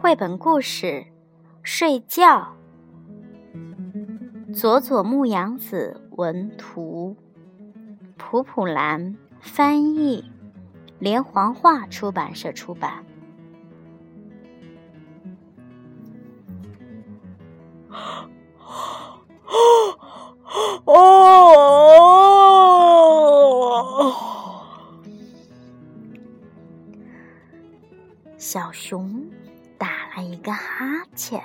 绘本故事：睡觉。佐佐木阳子文图，普普兰翻译，连环画出版社出版。小熊打了一个哈欠，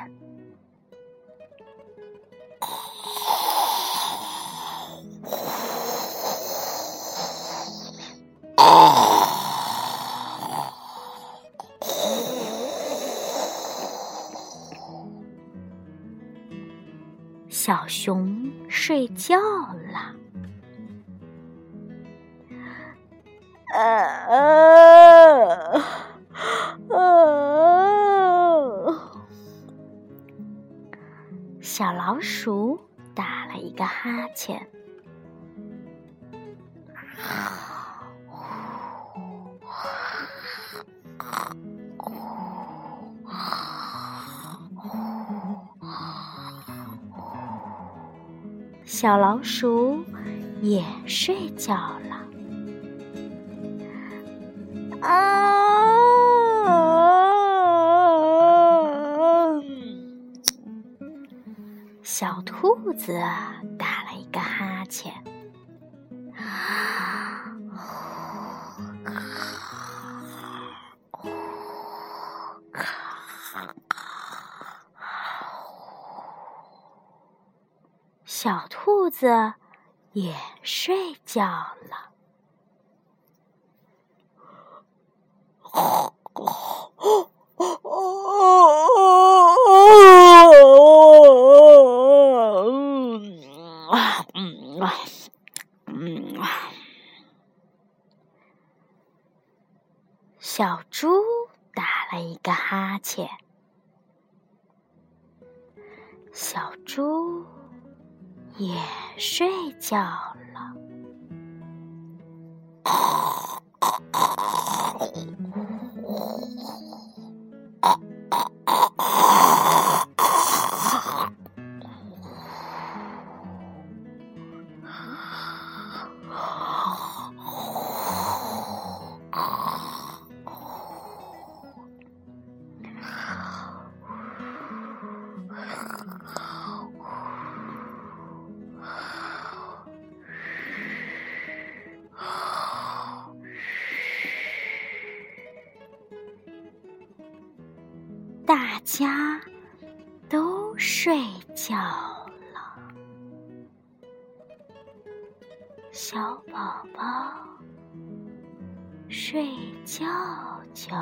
小熊睡觉了。呃。小老鼠打了一个哈欠，小老鼠也睡觉了。小兔子打了一个哈欠，小兔子也睡觉了。嗯小猪打了一个哈欠，小猪也睡觉了。大家都睡觉了，小宝宝睡觉觉。